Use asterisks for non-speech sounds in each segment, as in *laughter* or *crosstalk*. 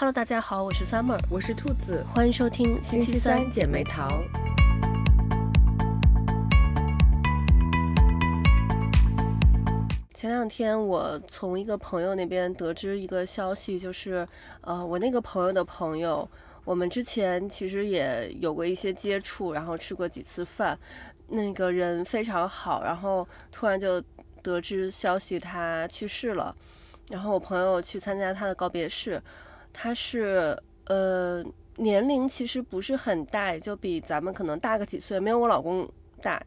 Hello，大家好，我是 Summer，我是兔子，欢迎收听星期三姐妹淘。前两天我从一个朋友那边得知一个消息，就是呃，我那个朋友的朋友，我们之前其实也有过一些接触，然后吃过几次饭，那个人非常好，然后突然就得知消息他去世了，然后我朋友去参加他的告别式。他是呃年龄其实不是很大，也就比咱们可能大个几岁，没有我老公大。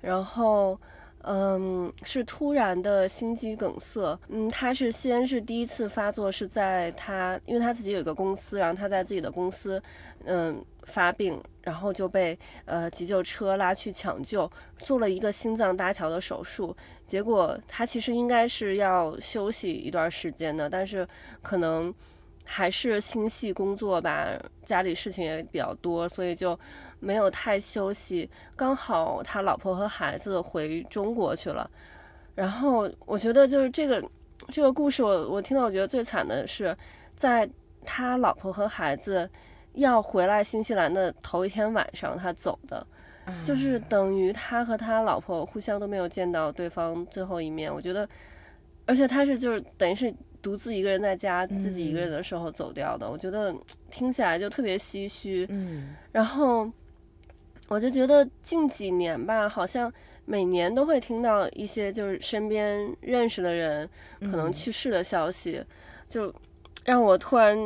然后嗯是突然的心肌梗塞，嗯他是先是第一次发作是在他，因为他自己有一个公司，然后他在自己的公司嗯发病，然后就被呃急救车拉去抢救，做了一个心脏搭桥的手术。结果他其实应该是要休息一段时间的，但是可能。还是心系工作吧，家里事情也比较多，所以就没有太休息。刚好他老婆和孩子回中国去了，然后我觉得就是这个这个故事，我我听到我觉得最惨的是，在他老婆和孩子要回来新西兰的头一天晚上他走的，就是等于他和他老婆互相都没有见到对方最后一面。我觉得，而且他是就是等于是。独自一个人在家，自己一个人的时候走掉的，我觉得听起来就特别唏嘘。嗯，然后我就觉得近几年吧，好像每年都会听到一些就是身边认识的人可能去世的消息，就让我突然。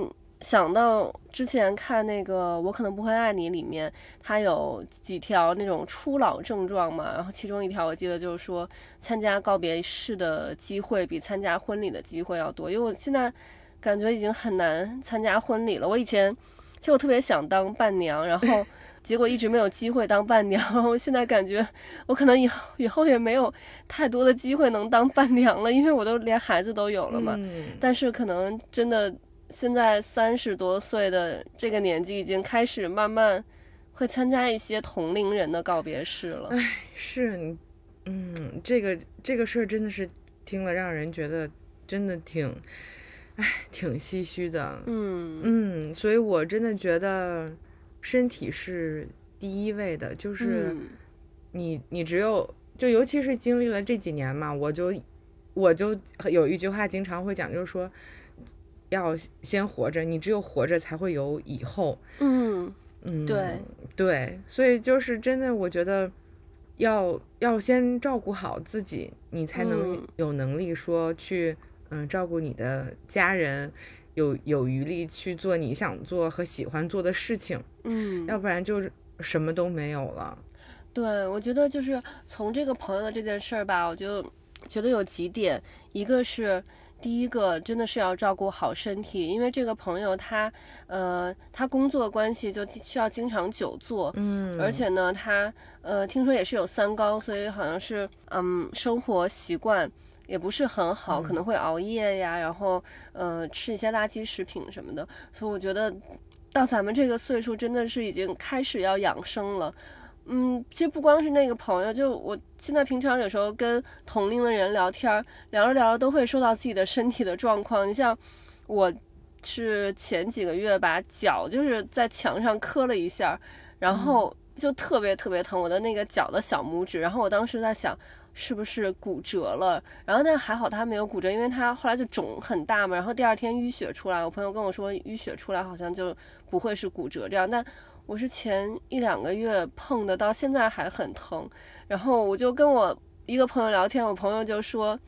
想到之前看那个《我可能不会爱你》里面，它有几条那种初老症状嘛，然后其中一条我记得就是说，参加告别式的机会比参加婚礼的机会要多。因为我现在感觉已经很难参加婚礼了。我以前其实我特别想当伴娘，然后 *laughs* 结果一直没有机会当伴娘。我现在感觉我可能以后以后也没有太多的机会能当伴娘了，因为我都连孩子都有了嘛。但是可能真的。现在三十多岁的这个年纪，已经开始慢慢会参加一些同龄人的告别式了。哎，是，嗯，这个这个事儿真的是听了让人觉得真的挺，哎，挺唏嘘的。嗯嗯，所以我真的觉得身体是第一位的，就是你你只有就尤其是经历了这几年嘛，我就我就有一句话经常会讲，就是说。要先活着，你只有活着才会有以后。嗯嗯，对对，所以就是真的，我觉得要要先照顾好自己，你才能有能力说去嗯照顾你的家人，有有余力去做你想做和喜欢做的事情。嗯，要不然就是什么都没有了。对，我觉得就是从这个朋友的这件事儿吧，我就觉得有几点，一个是。第一个真的是要照顾好身体，因为这个朋友他，呃，他工作关系就需要经常久坐，嗯，而且呢，他呃，听说也是有三高，所以好像是，嗯，生活习惯也不是很好，可能会熬夜呀，然后呃，吃一些垃圾食品什么的，所以我觉得到咱们这个岁数，真的是已经开始要养生了。嗯，其实不光是那个朋友，就我现在平常有时候跟同龄的人聊天，聊着聊着都会说到自己的身体的状况。你像我，是前几个月吧脚就是在墙上磕了一下，然后就特别特别疼，我的那个脚的小拇指。然后我当时在想，是不是骨折了？然后但还好他没有骨折，因为他后来就肿很大嘛。然后第二天淤血出来，我朋友跟我说淤血出来好像就不会是骨折这样，但。我是前一两个月碰的，到现在还很疼。然后我就跟我一个朋友聊天，我朋友就说，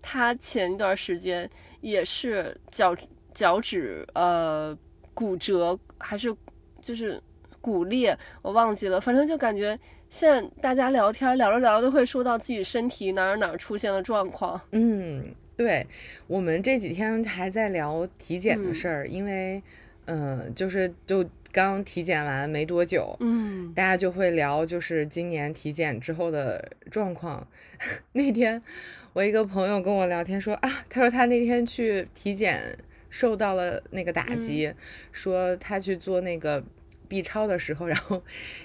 他前一段时间也是脚脚趾呃骨折，还是就是骨裂，我忘记了。反正就感觉现在大家聊天聊着聊着都会说到自己身体哪儿哪儿出现了状况。嗯，对，我们这几天还在聊体检的事儿，因为嗯，就是就。刚体检完没多久，嗯，大家就会聊，就是今年体检之后的状况。*laughs* 那天我一个朋友跟我聊天说啊，他说他那天去体检受到了那个打击，说他去做那个 B 超的时候，然后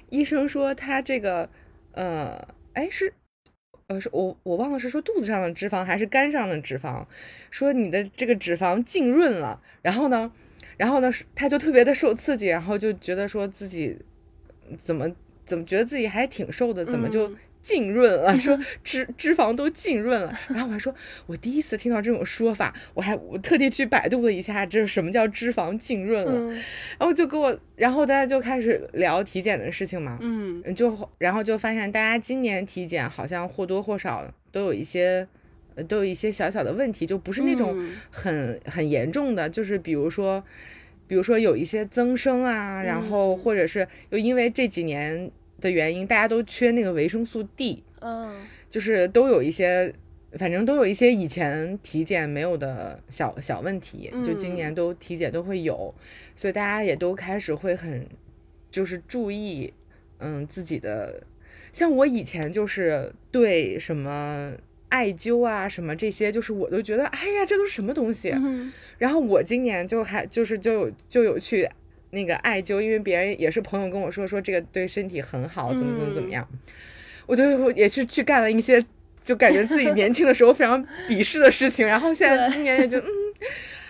医生说他这个，呃，哎是，呃是我我忘了是说肚子上的脂肪还是肝上的脂肪，说你的这个脂肪浸润了，然后呢。然后呢，他就特别的受刺激，然后就觉得说自己怎么怎么觉得自己还挺瘦的，怎么就浸润了？说 *laughs* 脂脂肪都浸润了。然后我还说，我第一次听到这种说法，我还我特地去百度了一下，这是什么叫脂肪浸润了？然后就给我，然后大家就开始聊体检的事情嘛。嗯，就然后就发现大家今年体检好像或多或少都有一些。都有一些小小的问题，就不是那种很很严重的，就是比如说，比如说有一些增生啊，然后或者是又因为这几年的原因，大家都缺那个维生素 D，嗯，就是都有一些，反正都有一些以前体检没有的小小问题，就今年都体检都会有，所以大家也都开始会很就是注意，嗯，自己的，像我以前就是对什么。艾灸啊，什么这些，就是我都觉得，哎呀，这都是什么东西？然后我今年就还就是就有就有去那个艾灸，因为别人也是朋友跟我说说这个对身体很好，怎么怎么怎么样，我就也是去干了一些就感觉自己 *laughs* 年轻的时候非常鄙视的事情，然后现在今年也就嗯，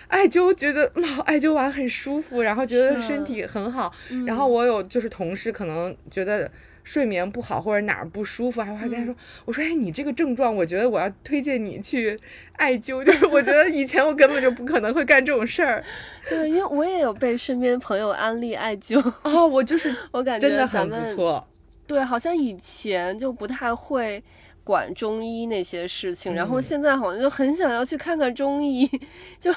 艾灸觉得艾灸完很舒服，然后觉得身体很好，然后我有就是同事可能觉得。睡眠不好或者哪儿不舒服，还还跟他说，我说哎，你这个症状，我觉得我要推荐你去艾灸，*laughs* 就是我觉得以前我根本就不可能会干这种事儿。对，因为我也有被身边朋友安利艾灸。哦，我就是我感觉真的很不错。对，好像以前就不太会管中医那些事情，然后现在好像就很想要去看看中医，*laughs* 就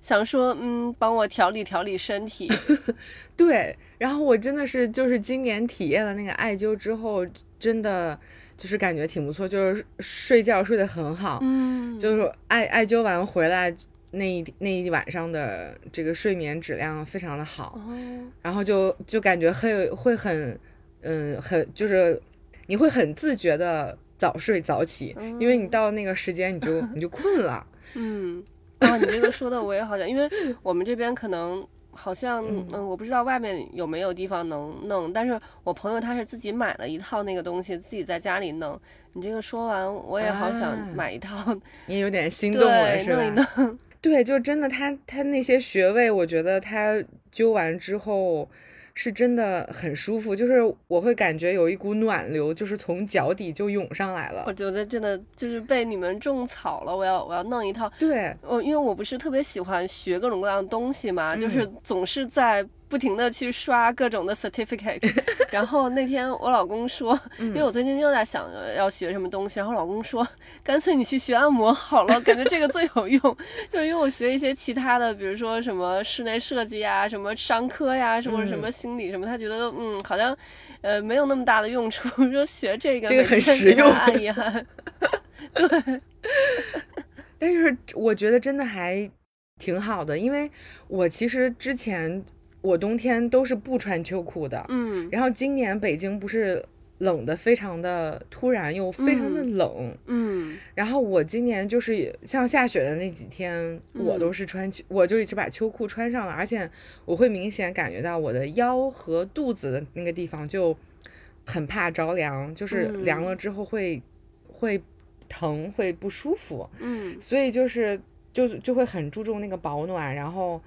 想说嗯，帮我调理调理身体。*laughs* 对。然后我真的是就是今年体验了那个艾灸之后，真的就是感觉挺不错，就是睡觉睡得很好，嗯，就是艾艾灸完回来那一那一晚上的这个睡眠质量非常的好，然后就就感觉很会很嗯很就是你会很自觉的早睡早起，因为你到那个时间你就你就困了，*laughs* 嗯啊，你这个说的我也好像，因为我们这边可能。好像嗯，我不知道外面有没有地方能弄，但是我朋友他是自己买了一套那个东西，自己在家里弄。你这个说完，我也好想买一套，*laughs* 你有点心动了，是吧？弄一弄。对，就真的，他他那些穴位，我觉得他灸完之后。是真的很舒服，就是我会感觉有一股暖流，就是从脚底就涌上来了。我觉得真的就是被你们种草了，我要我要弄一套。对，我因为我不是特别喜欢学各种各样的东西嘛，就是总是在。不停的去刷各种的 certificate，*laughs* 然后那天我老公说，因为我最近又在想要学什么东西，然后老公说，*laughs* 干脆你去学按摩好了，*laughs* 感觉这个最有用。就因为我学一些其他的，比如说什么室内设计呀、什么商科呀、什么什么心理什么，他觉得嗯好像呃没有那么大的用处，说学这个这个很实用，按一按。对，但是我觉得真的还挺好的，因为我其实之前。我冬天都是不穿秋裤的，嗯，然后今年北京不是冷的非常的突然又非常的冷，嗯，然后我今年就是像下雪的那几天，我都是穿秋，我就一直把秋裤穿上了，而且我会明显感觉到我的腰和肚子的那个地方就很怕着凉，就是凉了之后会会疼会不舒服，嗯，所以就是就就会很注重那个保暖，然后。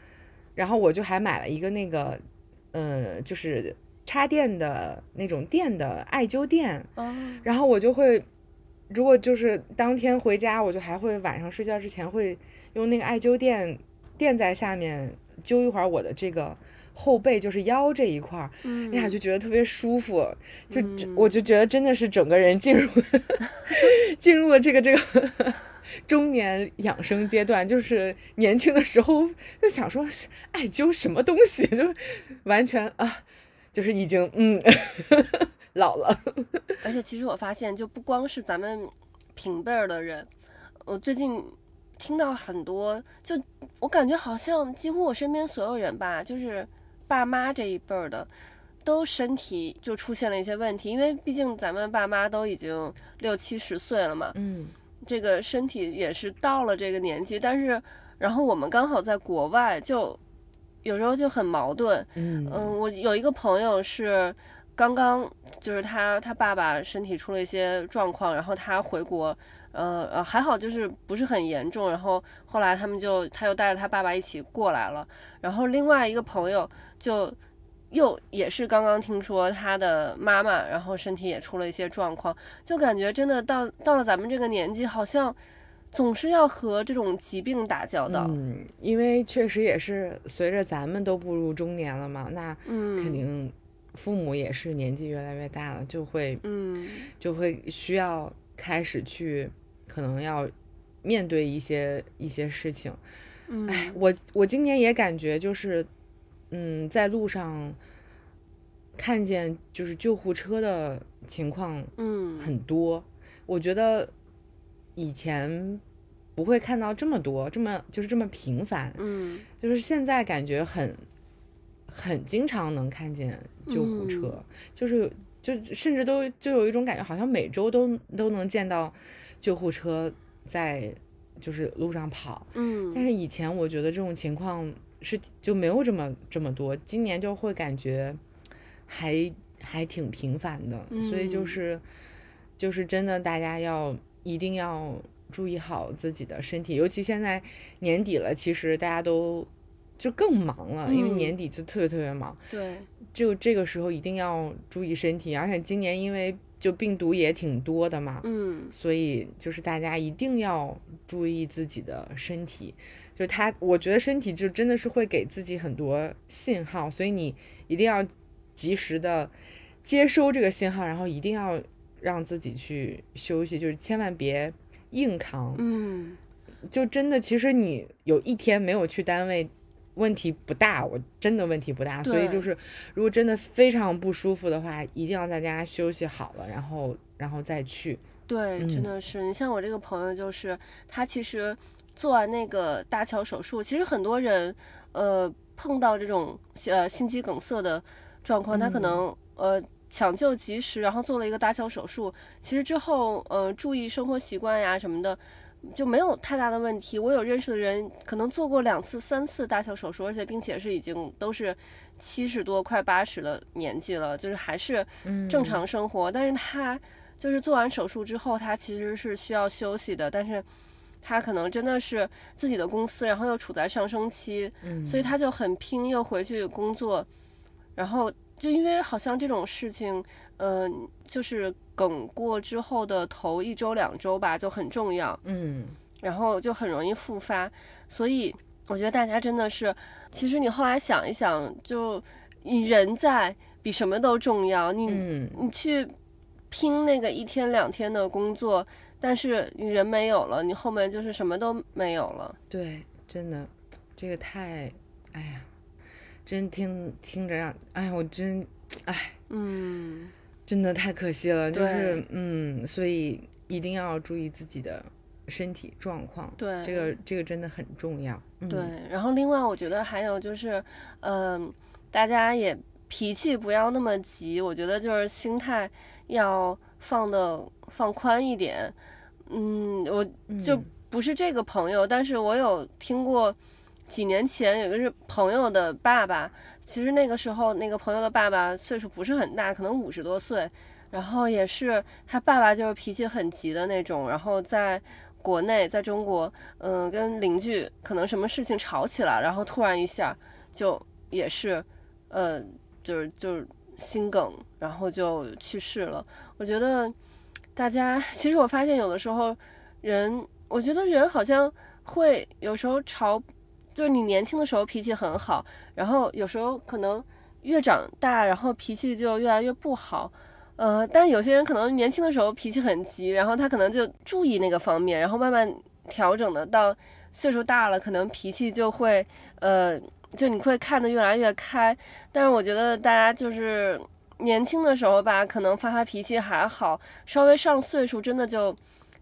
然后我就还买了一个那个，呃，就是插电的那种电的艾灸垫。然后我就会，如果就是当天回家，我就还会晚上睡觉之前会用那个艾灸垫垫在下面灸一会儿我的这个后背，就是腰这一块儿。哎呀，就觉得特别舒服，就我就觉得真的是整个人进入 *laughs* 进入了这个这个。中年养生阶段，就是年轻的时候就想说，艾灸什么东西，就完全啊，就是已经嗯 *laughs* 老了。而且其实我发现，就不光是咱们平辈儿的人，我最近听到很多，就我感觉好像几乎我身边所有人吧，就是爸妈这一辈儿的，都身体就出现了一些问题，因为毕竟咱们爸妈都已经六七十岁了嘛，嗯。这个身体也是到了这个年纪，但是，然后我们刚好在国外，就有时候就很矛盾。嗯嗯，我有一个朋友是刚刚，就是他他爸爸身体出了一些状况，然后他回国，呃呃还好就是不是很严重，然后后来他们就他又带着他爸爸一起过来了，然后另外一个朋友就又也是刚刚听说他的妈妈，然后身体也出了一些状况，就感觉真的到到了咱们这个年纪，好像总是要和这种疾病打交道。嗯，因为确实也是随着咱们都步入中年了嘛，那嗯，肯定父母也是年纪越来越大了，就会嗯就会需要开始去可能要面对一些一些事情。嗯，哎，我我今年也感觉就是，嗯，在路上看见就是救护车的情况嗯。很多，我觉得以前不会看到这么多，这么就是这么频繁，嗯。就是现在感觉很很经常能看见救护车，就是就甚至都就有一种感觉，好像每周都都能见到救护车在就是路上跑。嗯，但是以前我觉得这种情况是就没有这么这么多，今年就会感觉还还挺频繁的，所以就嗯。是就是真的大家要一定要注意好自己的身体，尤其现在年底了，其实大家都就更忙了，因为嗯。年底就特别特别忙，对，就这个时候一定要注意身体，而且今年因为就病毒也挺多的嘛，嗯。所以就是大家一定要注意自己的身体，就他，我觉得身体就真的是会给自己很多信号，所以你一定要及时的接收这个信号，然后一定要让自己去休息，就是千万别硬扛，嗯就真的其实你有一天没有去单位。问题不大，我真的问题不大，所以就是，如果真的非常不舒服的话，一定要在家休息好了，然后然后再去。对，真嗯的是。你像我这个朋友，就是他其实做完那个搭桥手术，其实很多人呃碰到这种呃心肌梗塞的状况，他可嗯能呃抢救及时，然后做了一个搭桥手术，其实之后呃注意生活习惯呀什么的。就没有太大的问题。我有认识的人，可能做过两次、三次搭桥手术，而且并且是已经都是七十多、快八十的年纪了，就是还是正常生活。但是他就是做完手术之后，他其实是需要休息的，但是他可能真的是自己的公司，然后又处在上升期，嗯。所以他就很拼，又回去工作，然后就因为好像这种事情，嗯、就是梗过之后的头一周两周吧，就很重要，嗯。然后就很容易复发，所以我觉得大家真的是，其实你后来想一想，就你人在比什么都重要，你、嗯。你去拼那个一天两天的工作，但是你人没有了，你后面就是什么都没有了。对，真的，这个太，哎呀，真听听着让，哎呀，我真，哎，嗯，真的太可惜了，就是，嗯，所以一定要注意自己的身体状况，对，这个这个真的很重要，嗯、对，然后另外我觉得还有就是，嗯、大家也脾气不要那么急，我觉得就是心态要放的放宽一点。嗯，我就嗯不是这个朋友，但是我有听过几年前有一个是朋友的爸爸，其实那个时候那个朋友的爸爸岁数不是很大，可能五十多岁，然后也是他爸爸就是脾气很急的那种，然后在国内在中国，嗯、跟邻居可能什么事情吵起来，然后突然一下就也是，呃，就是就是心梗，然后就去世了。我觉得大家 *laughs* 其实我发现有的时候人，我觉得人好像会有时候朝，就是你年轻的时候脾气很好，然后有时候可能越长大，然后脾气就越来越不好。呃，但有些人可能年轻的时候脾气很急，然后他可能就注意那个方面，然后慢慢调整的，到岁数大了，可能脾气就会呃，就你会看得越来越开。但是我觉得大家就是年轻的时候吧，可能发发脾气还好，稍微上岁数真的就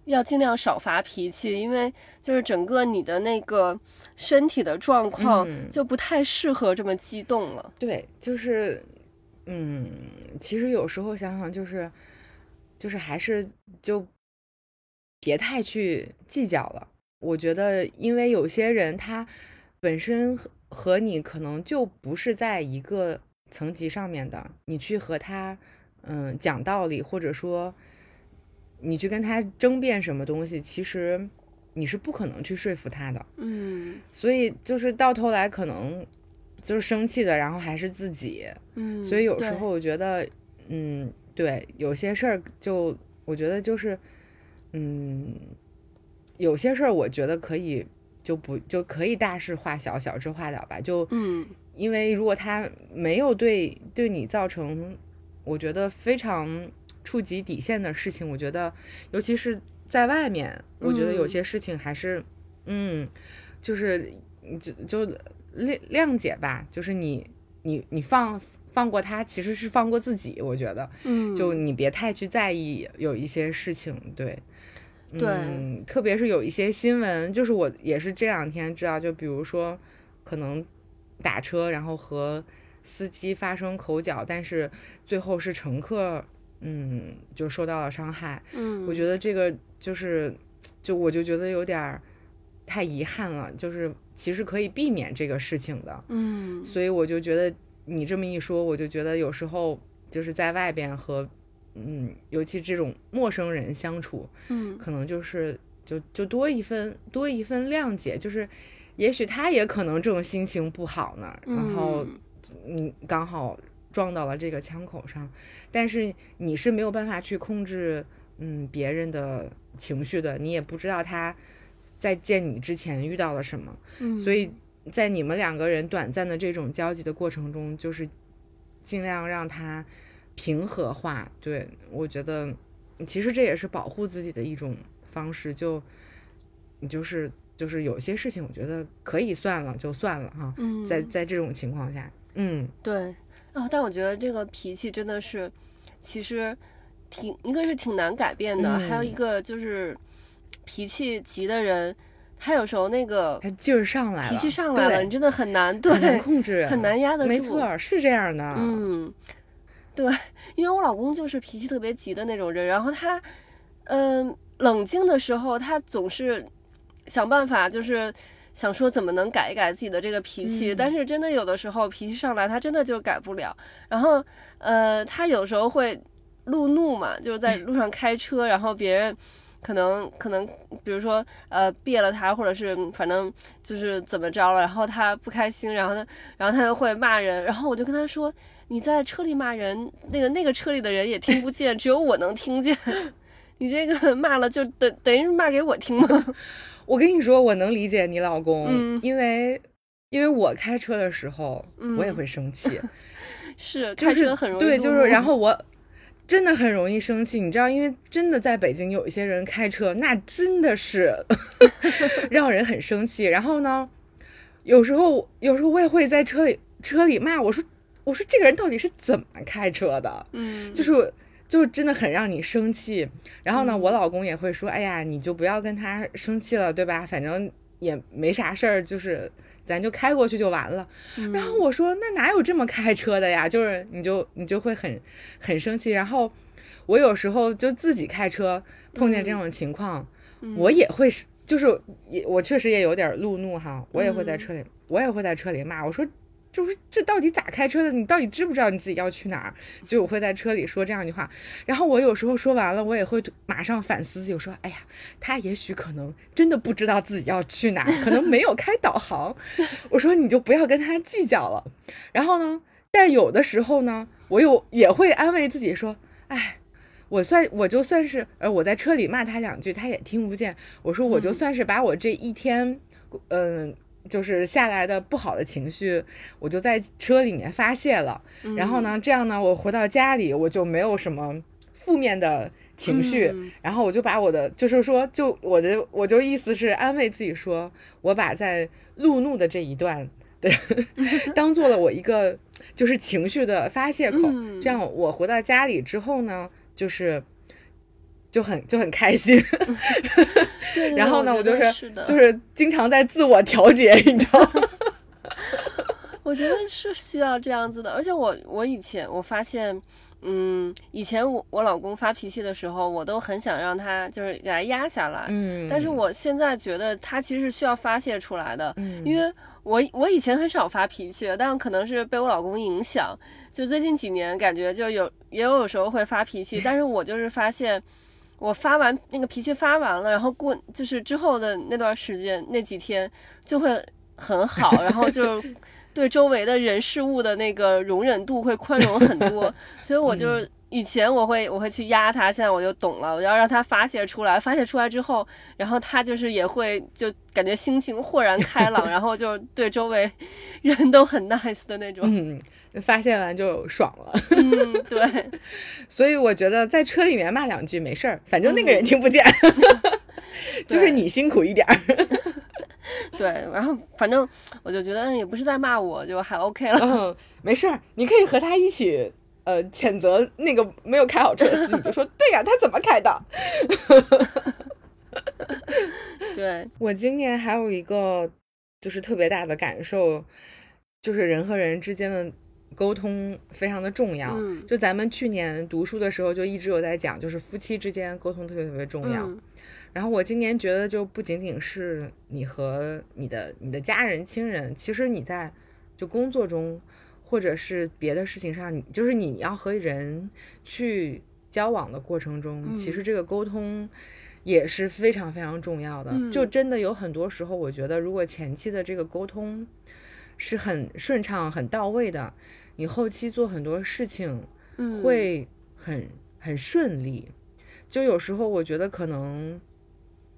要尽量少发脾气，因为就是整个你的那个身体的状况嗯就不太适合这么激动了。对，就是，嗯，其实有时候想想，就是，就是还是就别太去计较了。我觉得，因为有些人他本身和和你可能就不是在一个层级上面的，你去和他，嗯，讲道理，或者说你去跟他争辩什么东西，其实你是不可能去说服他的。嗯所以就是到头来可能就是生气的，然后还是自己。嗯，所以有时候我觉得，嗯，对，有些事儿就我觉得就是，嗯，有些事儿我觉得可以就不就可以大事化小，小事化了吧。就嗯因为如果他没有对对你造成，我觉得非常触及底线的事情，我觉得尤其是在外面，我觉得有嗯些事情还是，嗯，就是就就谅谅解吧，就是你你你放放过他，其实是放过自己，我觉得，嗯，就你别太去在意有一些事情，对。对嗯，特别是有一些新闻，就是我也是这两天知道，就比如说，可能打车然后和司机发生口角，但是最后是乘客，嗯，就受到了伤害。嗯，我觉得这个就是，就我就觉得有点儿太遗憾了，就是其实可以避免这个事情的。嗯所以我就觉得你这么一说，我就觉得有时候就是在外边和，嗯，尤其这种陌生人相处，嗯可能就是就就多一分多一分谅解，就是也许他也可能这种心情不好呢，然后嗯你刚好撞到了这个枪口上，但是你是没有办法去控制嗯别人的情绪的，你也不知道他在见你之前遇到了什么，嗯，所以在你们两个人短暂的这种交集的过程中，就是尽量让他平和化。对我觉得，其实这也是保护自己的一种方式。就你就是就是有些事情，我觉得可以算了就算了哈。嗯在在这种情况下，嗯对啊，但我觉得这个脾气真的是，其实挺一个是挺难改变的，还有一嗯个就是脾气急的人，他有时候那个他劲儿上来了，脾气上来了，你真的很难很难对，控制，很难压得住没错，是这样的。嗯，对，因为我老公就是脾气特别急的那种人，然后他，嗯、冷静的时候，他总是想办法，就是想说怎么能改一改自己的这个脾气，嗯但是真的有的时候脾气上来，他真的就改不了。然后，呃，他有时候会路怒嘛，就是在路上开车，然后别人。可能可能，比如说，呃，别了他，或者是反正就是怎么着了，然后他不开心，然后他，然后他就会骂人，然后我就跟他说，你在车里骂人，那个那个车里的人也听不见，只有我能听见。*laughs* 你这个骂了就等等于是骂给我听吗？我跟你说，我能理解你老公，嗯。因为因为我开车的时候，我也嗯会生气，*laughs* 是就是开车很容易对，就是然。后我真的很容易生气，你知道，因为真的在北京有一些人开车，那真的是 *laughs* 让人很生气。然后呢，有时候有时候我也会在车里车里骂我说我说这个人到底是怎么开车的？嗯，就是就真的很让你生气。然后呢，嗯我老公也会说：“哎呀，你就不要跟他生气了，对吧？反正也没啥事儿，就是咱就开过去就完了。”嗯然后我说：“那哪有这么开车的呀？就是你就你就会很很生气。”然后我有时候就自己开车碰见这种情况，嗯我也会就是也我确实也有点路怒哈，我也会在嗯车里、我也会在车里骂我说。就是这到底咋开车的？你到底知不知道你自己要去哪儿？就我会在车里说这样一句话，然后我有时候说完了，我也会马上反思自己，说，哎呀，他也许可能真的不知道自己要去哪儿，可能没有开导航。我说你就不要跟他计较了。然后呢，但有的时候呢，我有也会安慰自己说，哎，我算我就算是呃我在车里骂他两句，他也听不见。我说我就嗯算是把我这一天，嗯。就是下来的不好的情绪，我就在车里面发泄了。然后呢，这样呢，我回到家里我就没有什么负面的情绪。嗯然后我就把我的，就是说，就我的，我就意思是安慰自己说，我把在路怒的这一段对 *laughs* 当做了我一个就是情绪的发泄口。嗯这样我回到家里之后呢，就是就很就很开心。*laughs* 对对然后呢，我我就是就是经常在自我调节，你知道吗？*laughs* 我觉得是需要这样子的，而且我我以前我发现，嗯，以前我我老公发脾气的时候，我都很想让他就是给他压下来，嗯。但是我现在觉得他其实是需要发泄出来的，嗯。因为我我以前很少发脾气，但可能是被我老公影响，就最近几年感觉就有也有有时候会发脾气，但是我就是发现，我发完那个脾气发完了，然后过就是之后的那段时间那几天就会很好，然后就 *laughs* 对周围的人事物的那个容忍度会宽容很多，*laughs* 所以我就。以前我会我会去压他，现在我就懂了，我要让他发泄出来，发泄出来之后，然后他就是也会就感觉心情豁然开朗，然后就对周围 *laughs* 人都很 nice 的那种。嗯，发泄完就爽了。嗯，对。*laughs* 所以我觉得在车里面骂两句没事儿，反正那个人听不见，*laughs* 就是你辛苦一点儿。*laughs* 对，然后反正我就觉得也不是在骂我，就还 OK 了。嗯，没事儿，你可以和他一起。呃，谴责那个没有开好车的司机，就说对呀，他怎么开的？对我今年还有一个就是特别大的感受，就是人和人之间的沟通非常的重要。就咱们去年读书的时候就一直有在讲，就是夫妻之间沟通特别特别重要。然后我今年觉得就不仅仅是你和你的你的家人亲人，其实你在就工作中。或者是别的事情上，你就是你要和人去交往的过程中，其实这个沟通也是非常非常重要的。就真的有很多时候，我觉得如果前期的这个沟通是很顺畅、很到位的，你后期做很多事情会很很顺利。就有时候我觉得可能，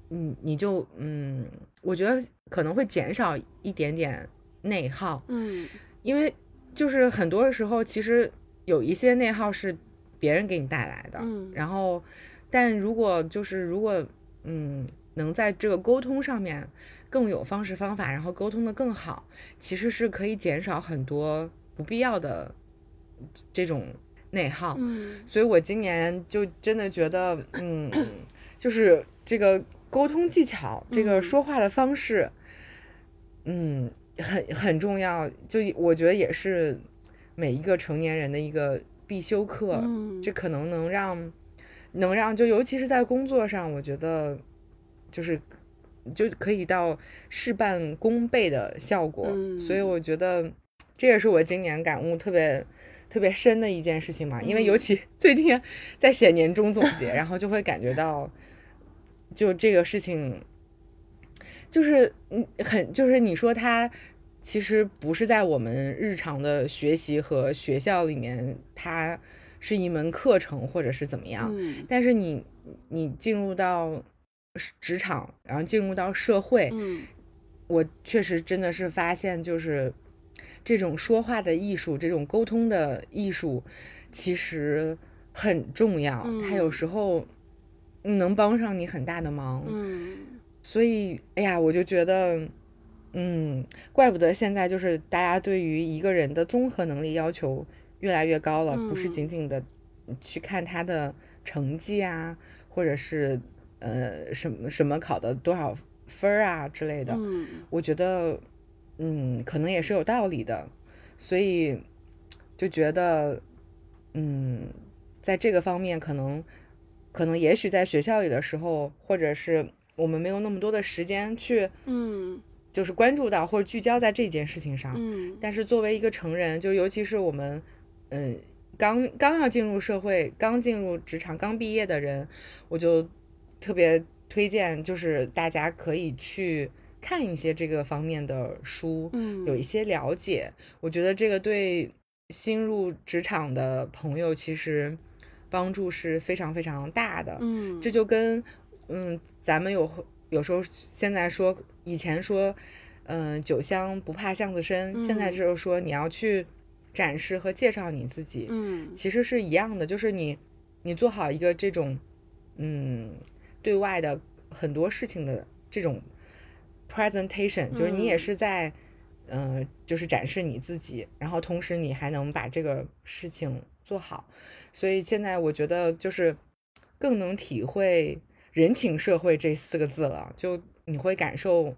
嗯，你就嗯，我觉得可能会减少一点点内耗。嗯，因为。就是很多时候，其实有一些内耗是别人给你带来的，嗯，然后，但如果就是如果嗯能在这个沟通上面更有方式方法，然后沟通的更好，其实是可以减少很多不必要的这种内耗，嗯，所以我今年就真的觉得，嗯，就是这个沟通技巧，这个说话的方式，嗯。很很重要，就我觉得也是每一个成年人的一个必修课。这可能能让能让就尤其是在工作上，我觉得就是就可以到事半功倍的效果。所以我觉得这也是我今年感悟特别特别深的一件事情嘛。因为尤其最近在写年终总结，*laughs* 然后就会感觉到就这个事情就是嗯很就是你说它。其实不是在我们日常的学习和学校里面，它是一门课程或者是怎么样。但是你你进入到职场，然后进入到社会，我确实真的是发现，就是这种说话的艺术，这种沟通的艺术，其实很重要。它有时候能帮上你很大的忙。嗯，所以，哎呀，我就觉得。嗯，怪不得现在就是大家对于一个人的综合能力要求越来越高了，不是仅仅的去看他的成绩啊，或者是呃什么什么考的多少分儿啊之类的。嗯，我觉得嗯可能也是有道理的，所以就觉得嗯在这个方面可能可能也许在学校里的时候，或者是我们没有那么多的时间去嗯。就是关注到或者聚焦在这件事情上，嗯，但是作为一个成人，就尤其是我们，嗯，刚刚要进入社会、刚进入职场、刚毕业的人，我就特别推荐，就是大家可以去看一些这个方面的书，嗯，有一些了解。我觉得这个对新入职场的朋友其实帮助是非常非常大的，嗯，这就跟嗯，咱们有有时候现在说。以前说，嗯，酒香不怕巷子深。现在就是说，你要去展示和介绍你自己，嗯，其实是一样的，就是你，你做好一个这种，嗯，对外的很多事情的这种 presentation，就是你也是在，嗯，就是展示你自己，然后同时你还能把这个事情做好。所以现在我觉得就是更能体会人情社会这四个字了，就。你会感受，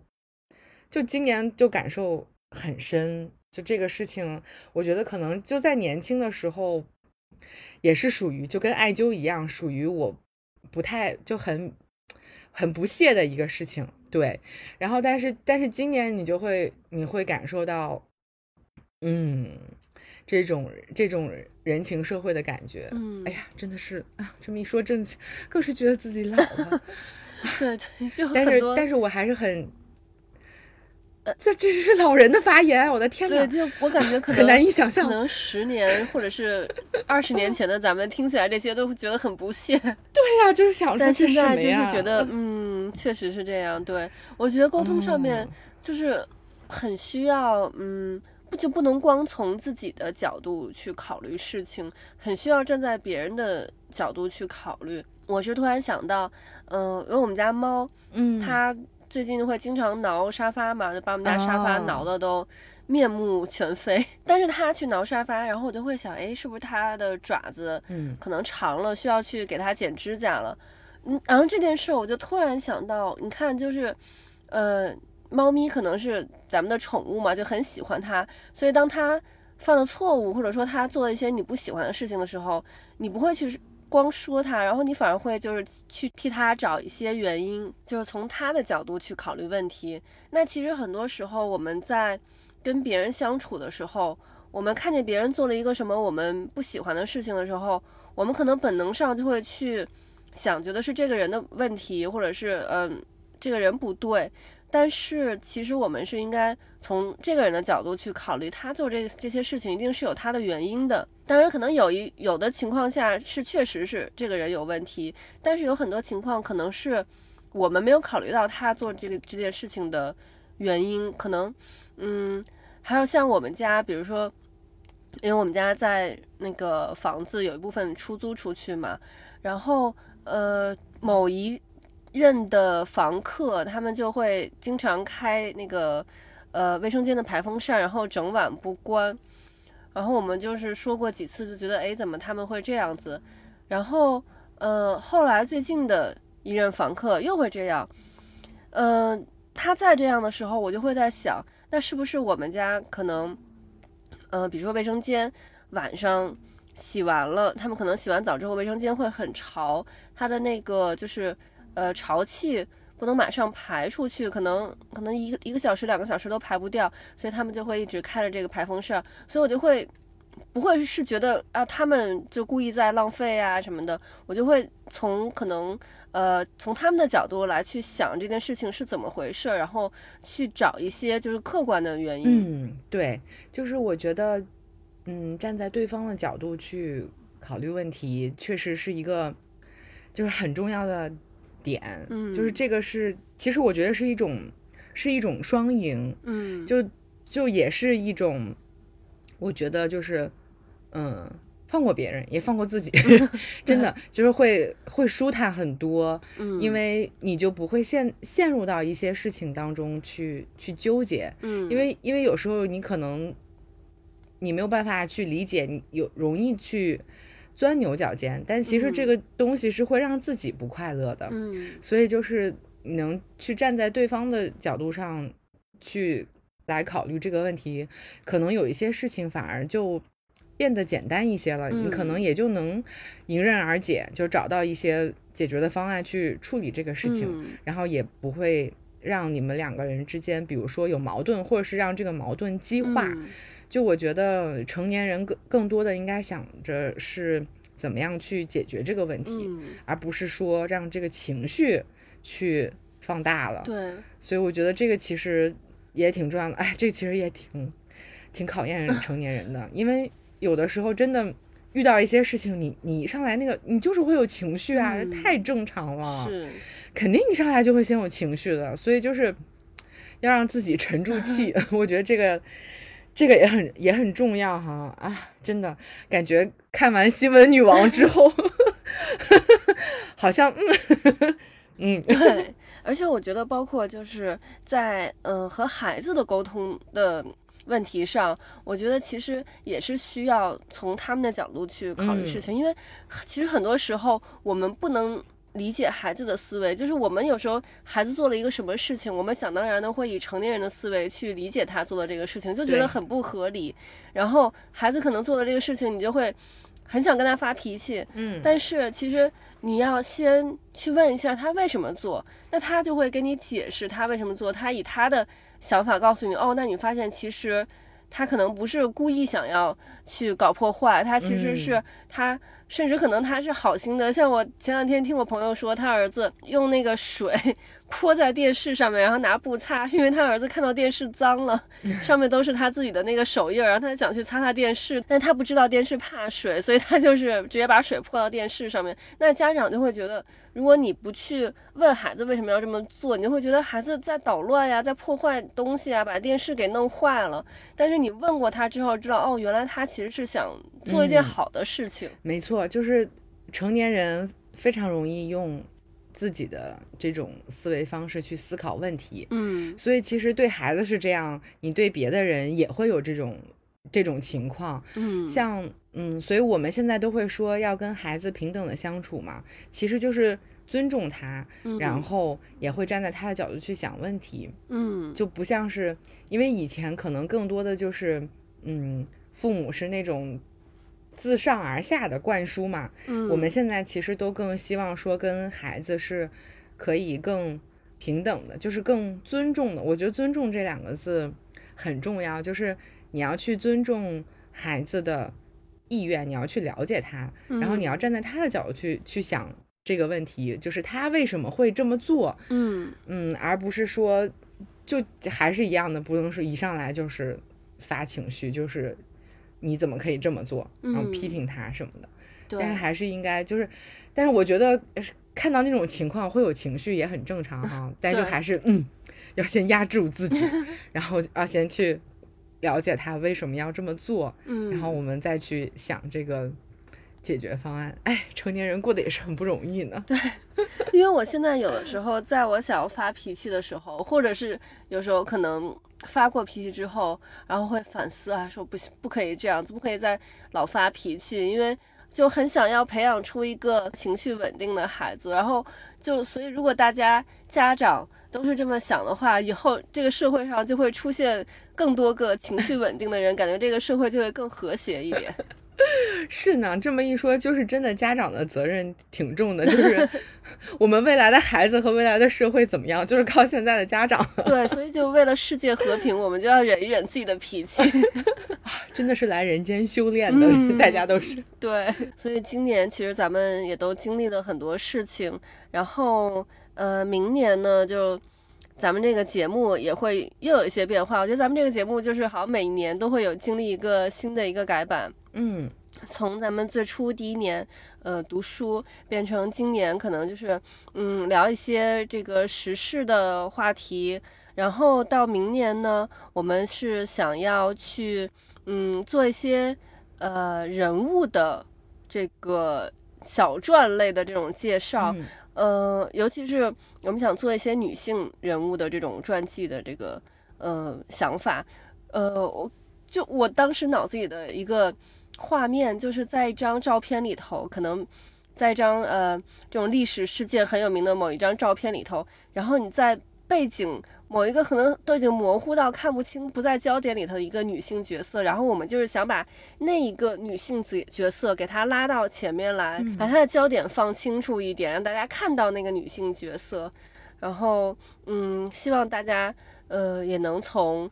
就今年就感受很深，就这个事情，我觉得可能就在年轻的时候，也是属于就跟艾灸一样，属于我不太就很很不屑的一个事情，对。然后，但是但是今年你就会你会感受到，嗯，这种这种人情社会的感觉。嗯哎，呀，真的是啊，这么一说，真的更是觉得自己老了。*laughs* 对对，就但是，但是我还是很，这这是老人的发言，我的天对，就我感觉可很难能以想象。可能十年或者是二十年前的咱们听起来这些都会觉得很不屑，*laughs* 对呀、就是想说但现在就是觉得，*laughs* 嗯，确实是这样。对我觉得沟通上面嗯就是很需要，嗯，不就不能光从自己的角度去考虑事情，很需要站在别人的角度去考虑。我是突然想到，嗯、因为我们家猫，嗯，它最近会经常挠沙发嘛，就把我们家沙发哦挠的都面目全非。*laughs* 但是它去挠沙发，然后我就会想，哎，是不是它的爪子嗯可能长了，需要去给它剪指甲了？嗯，然后这件事儿我就突然想到，你看，就是，呃，猫咪可能是咱们的宠物嘛，就很喜欢它，所以当它犯了错误，或者说它做了一些你不喜欢的事情的时候，你不会去光说他，然后你反而会就是去替他找一些原因，就是从他的角度去考虑问题。那其实很多时候我们在跟别人相处的时候，我们看见别人做了一个什么我们不喜欢的事情的时候，我们可能本能上就会去想，觉得是这个人的问题，或者是嗯这个人不对。但是其实我们是应该从这个人的角度去考虑，他做这这些事情一定是有他的原因的。当然，可能有一有的情况下是确实是这个人有问题，但是有很多情况可能是我们没有考虑到他做这个这件事情的原因，可能嗯，还有像我们家，比如说，因为我们家在那个房子有一部分出租出去嘛，然后呃某一任的房客他们就会经常开那个呃卫生间的排风扇，然后整晚不关。然后我们就是说过几次，就觉得哎，怎么他们会这样子？然后呃，后来最近的一任房客又会这样，嗯、他在这样的时候，我就会在想，那是不是我们家可能，呃，比如说卫生间晚上洗完了，他们可能洗完澡之后，卫生间会很潮，它的那个就是呃潮气不能马上排出去，可能可能一个一个小时、两个小时都排不掉，所以他们就会一直开着这个排风扇，所以我就会。不会是觉得啊，他们就故意在浪费啊什么的，我就会从可能呃从他们的角度来去想这件事情是怎么回事，然后去找一些就是客观的原因。嗯，对，就是我觉得，嗯，站在对方的角度去考虑问题，确实是一个就是很重要的点。嗯就是这个是，其实我觉得是一种是一种双赢，嗯，就就也是一种，我觉得就是，嗯。放过别人，也放过自己，*laughs* 真的就是会会舒坦很多，嗯因为你就不会陷陷入到一些事情当中去去纠结，嗯，因为因为有时候你可能你没有办法去理解，你有容易去钻牛角尖，但其实这嗯个东西是会让自己不快乐的，嗯所以就是能去站在对方的角度上去来考虑这个问题，可能有一些事情反而就变得简单一些了，你可能嗯也就能迎刃而解，就找到一些解决的方案去处理这个事情。嗯然后也不会让你们两个人之间，比如说有矛盾，或者是让这个矛盾激化。嗯就我觉得成年人更更多的应该想着是怎么样去解决这个问题，嗯，而不是说让这个情绪去放大了。对，所以我觉得这个其实也挺重要的。哎，这其实也挺挺考验 *laughs* 成年人的，因为有的时候真的。遇到一些事情，你你一上来那个，你就是会有情绪啊，嗯太正常了。是，肯定你上来就会先有情绪的，所以就是要让自己沉住气。*laughs* 我觉得这个这个也很也很重要哈。啊，真的感觉看完新闻女王之后，好像 *laughs* 嗯。嗯对，而且我觉得包括就是在嗯、呃和孩子的沟通的。问题上，我觉得其实也是需要从他们的角度去考虑事情，因为其实很多时候我们不能理解孩子的思维，就是我们有时候孩子做了一个什么事情，我们想当然的会以成年人的思维去理解他做的这个事情，就觉得很不合理。然后孩子可能做的这个事情，你就会很想跟他发脾气，嗯，但是其实你要先去问一下他为什么做，那他就会给你解释他为什么做，他以他的想法告诉你，哦，那你发现其实他可能不是故意想要去搞破坏，他其实是他。甚至可能他是好心的，像我前两天听我朋友说，他儿子用那个水 *laughs* 泼在电视上面，然后拿布擦，因为他儿子看到电视脏了，上面都是他自己的那个手印，然后他想去擦擦电视，但他不知道电视怕水，所以他就是直接把水泼到电视上面。那家长就会觉得，如果你不去问孩子为什么要这么做，你就会觉得孩子在捣乱呀，在破坏东西啊，把电视给弄坏了。但是你问过他之后，知道哦，原来他其实是想做一件好的事情。没错。就是成年人非常容易用自己的这种思维方式去思考问题，嗯，所以其实对孩子是这样，你对别的人也会有这种这种情况，嗯，像嗯，所以我们现在都会说要跟孩子平等的相处嘛，其实就是尊重他，然后也会站在他的角度去想问题，嗯，就不像是因为以前可能更多的就是嗯，父母是那种。自上而下的灌输嘛，嗯，我们现在其实都更希望说跟孩子是可以更平等的，就是更尊重的。我觉得尊重这两个字很重要，就是你要去尊重孩子的意愿，你要去了解他，然后你要站在他的角度去去想这个问题，就是他为什么会这么做，嗯嗯，而不是说就还是一样的，不能是一上来就是发情绪，就是。你怎么可以这么做？然后批评他什么的，但是还是应该就是，但是我觉得看到那种情况会有情绪也很正常哈，*laughs* 但是还是嗯，要先压制住自己，*laughs* 然后要先去了解他为什么要这么做，嗯，然后我们再去想这个解决方案。哎，成年人过得也是很不容易呢。对，因为我现在有的时候在我想要发脾气的时候，或者是有时候可能。发过脾气之后，然后会反思啊，说不行，不可以这样子，不可以再老发脾气，因为就很想要培养出一个情绪稳定的孩子。然后就所以，如果大家家长都是这么想的话，以后这个社会上就会出现更多个情绪稳定的人，感觉这个社会就会更和谐一点。*laughs* 是呢，这么一说，就是真的，家长的责任挺重的。就是 *laughs* 我们未来的孩子和未来的社会怎么样，就是靠现在的家长。*laughs* 对，所以就为了世界和平，我们就要忍一忍自己的脾气。真的是来人间修炼的，大家都是。对，所以今年其实咱们也都经历了很多事情，然后呃，明年呢，就咱们这个节目也会又有一些变化。我觉得咱们这个节目就是好像每年都会有经历一个新的一个改版。嗯，从咱们最初第一年，呃，读书变成今年可能就是，嗯，聊一些这个时事的话题，然后到明年呢，我们是想要去，嗯，做一些呃人物的这个小传类的这种介绍，呃，尤其是我们想做一些女性人物的这种传记的这个呃想法，呃，我就我当时脑子里的一个。画面就是在一张照片里头，可能在一张呃这种历史事件很有名的某一张照片里头，然后你在背景某一个可能都已经模糊到看不清、不在焦点里头的一个女性角色，然后我们就是想把那一个女性角角色给她拉到前面来，把她的焦点放清楚一点，让大家看到那个女性角色，然后嗯，希望大家呃也能从。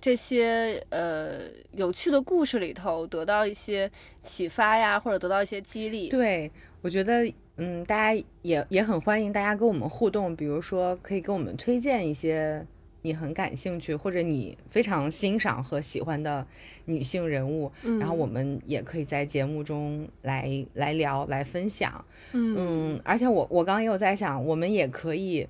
这些呃有趣的故事里头得到一些启发呀，或者得到一些激励。对，我觉得嗯，大家也也很欢迎大家跟我们互动，比如说可以给我们推荐一些你很感兴趣或者你非常欣赏和喜欢的女性人物，然后我们也可以在节目中来来聊来分享。嗯，而且我我刚刚也有在想，我们也可以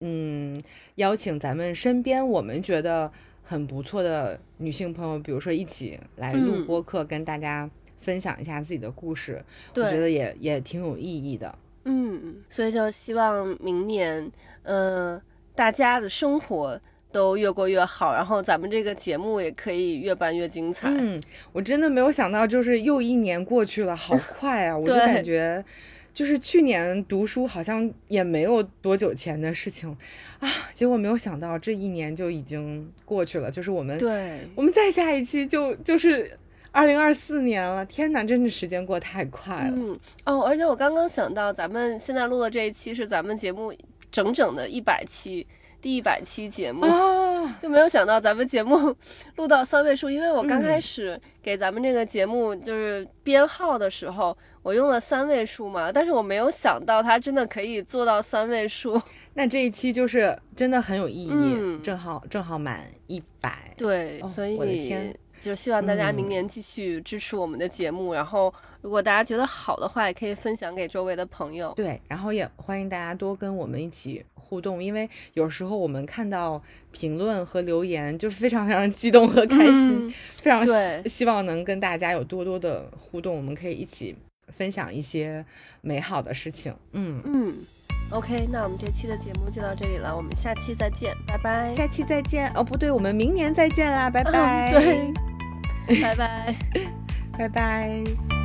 嗯邀请咱们身边我们觉得。很不错的女性朋友，比如说一起来录播客，跟大家分享一下自己的故事，我觉得也也挺有意义的。嗯，所以就希望明年，呃，大家的生活都越过越好，然后咱们这个节目也可以越办越精彩。嗯，我真的没有想到，就是又一年过去了，好快啊！*laughs* 我就感觉。就是去年读书好像也没有多久前的事情啊，结果没有想到这一年就已经过去了。就是我们对，我们再下一期就就是二零二四年了。天哪，真的时间过太快了。嗯哦，而且我刚刚想到，咱们现在录的这一期是咱们节目整整的一百期，第一百期节目啊。就没有想到咱们节目录到三位数，因为我刚开始给咱们这个节目就是编号的时候，我用了三位数嘛，但是我没有想到它真的可以做到三位数。*laughs* 那这一期就是真的很有意义，嗯正好正好满一百。对，哦所我的以天就希望大家明嗯。年继续支持我们的节目，然后如果大家觉得好的话，也可以分享给周围的朋友。对，然后也欢迎大家多跟我们一起互动，因为有时候我们看到评论和留言，就是非常非常激动和开心，嗯。*laughs* 非常对。希希望能跟大家有多多的互动，我们可以一起分享一些美好的事情。嗯，嗯，OK，那我们这期的节目就到这里了，我们下期再见，拜拜。下期再见。哦，不对，我们明年再见啦，拜嗯拜。对，拜拜。*laughs* 拜拜。